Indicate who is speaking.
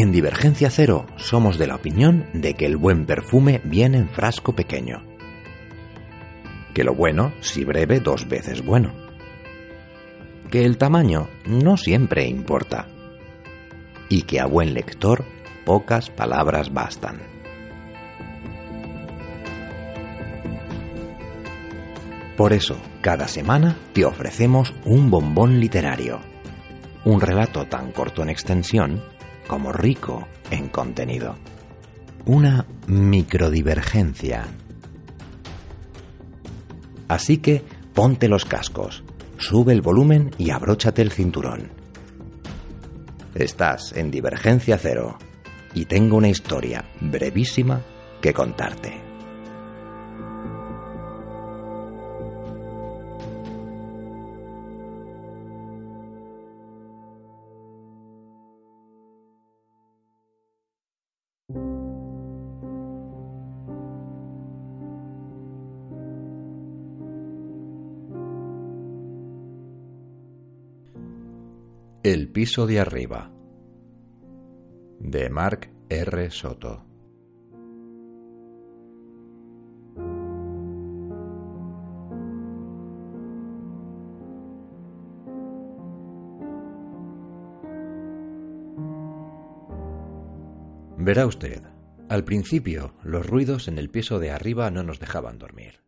Speaker 1: En Divergencia Cero somos de la opinión de que el buen perfume viene en frasco pequeño. Que lo bueno, si breve, dos veces bueno. Que el tamaño no siempre importa. Y que a buen lector pocas palabras bastan. Por eso, cada semana te ofrecemos un bombón literario. Un relato tan corto en extensión como rico en contenido. Una microdivergencia. Así que ponte los cascos, sube el volumen y abróchate el cinturón. Estás en Divergencia Cero y tengo una historia brevísima que contarte. El piso de arriba de Mark R. Soto Verá usted, al principio los ruidos en el piso de arriba no nos dejaban dormir.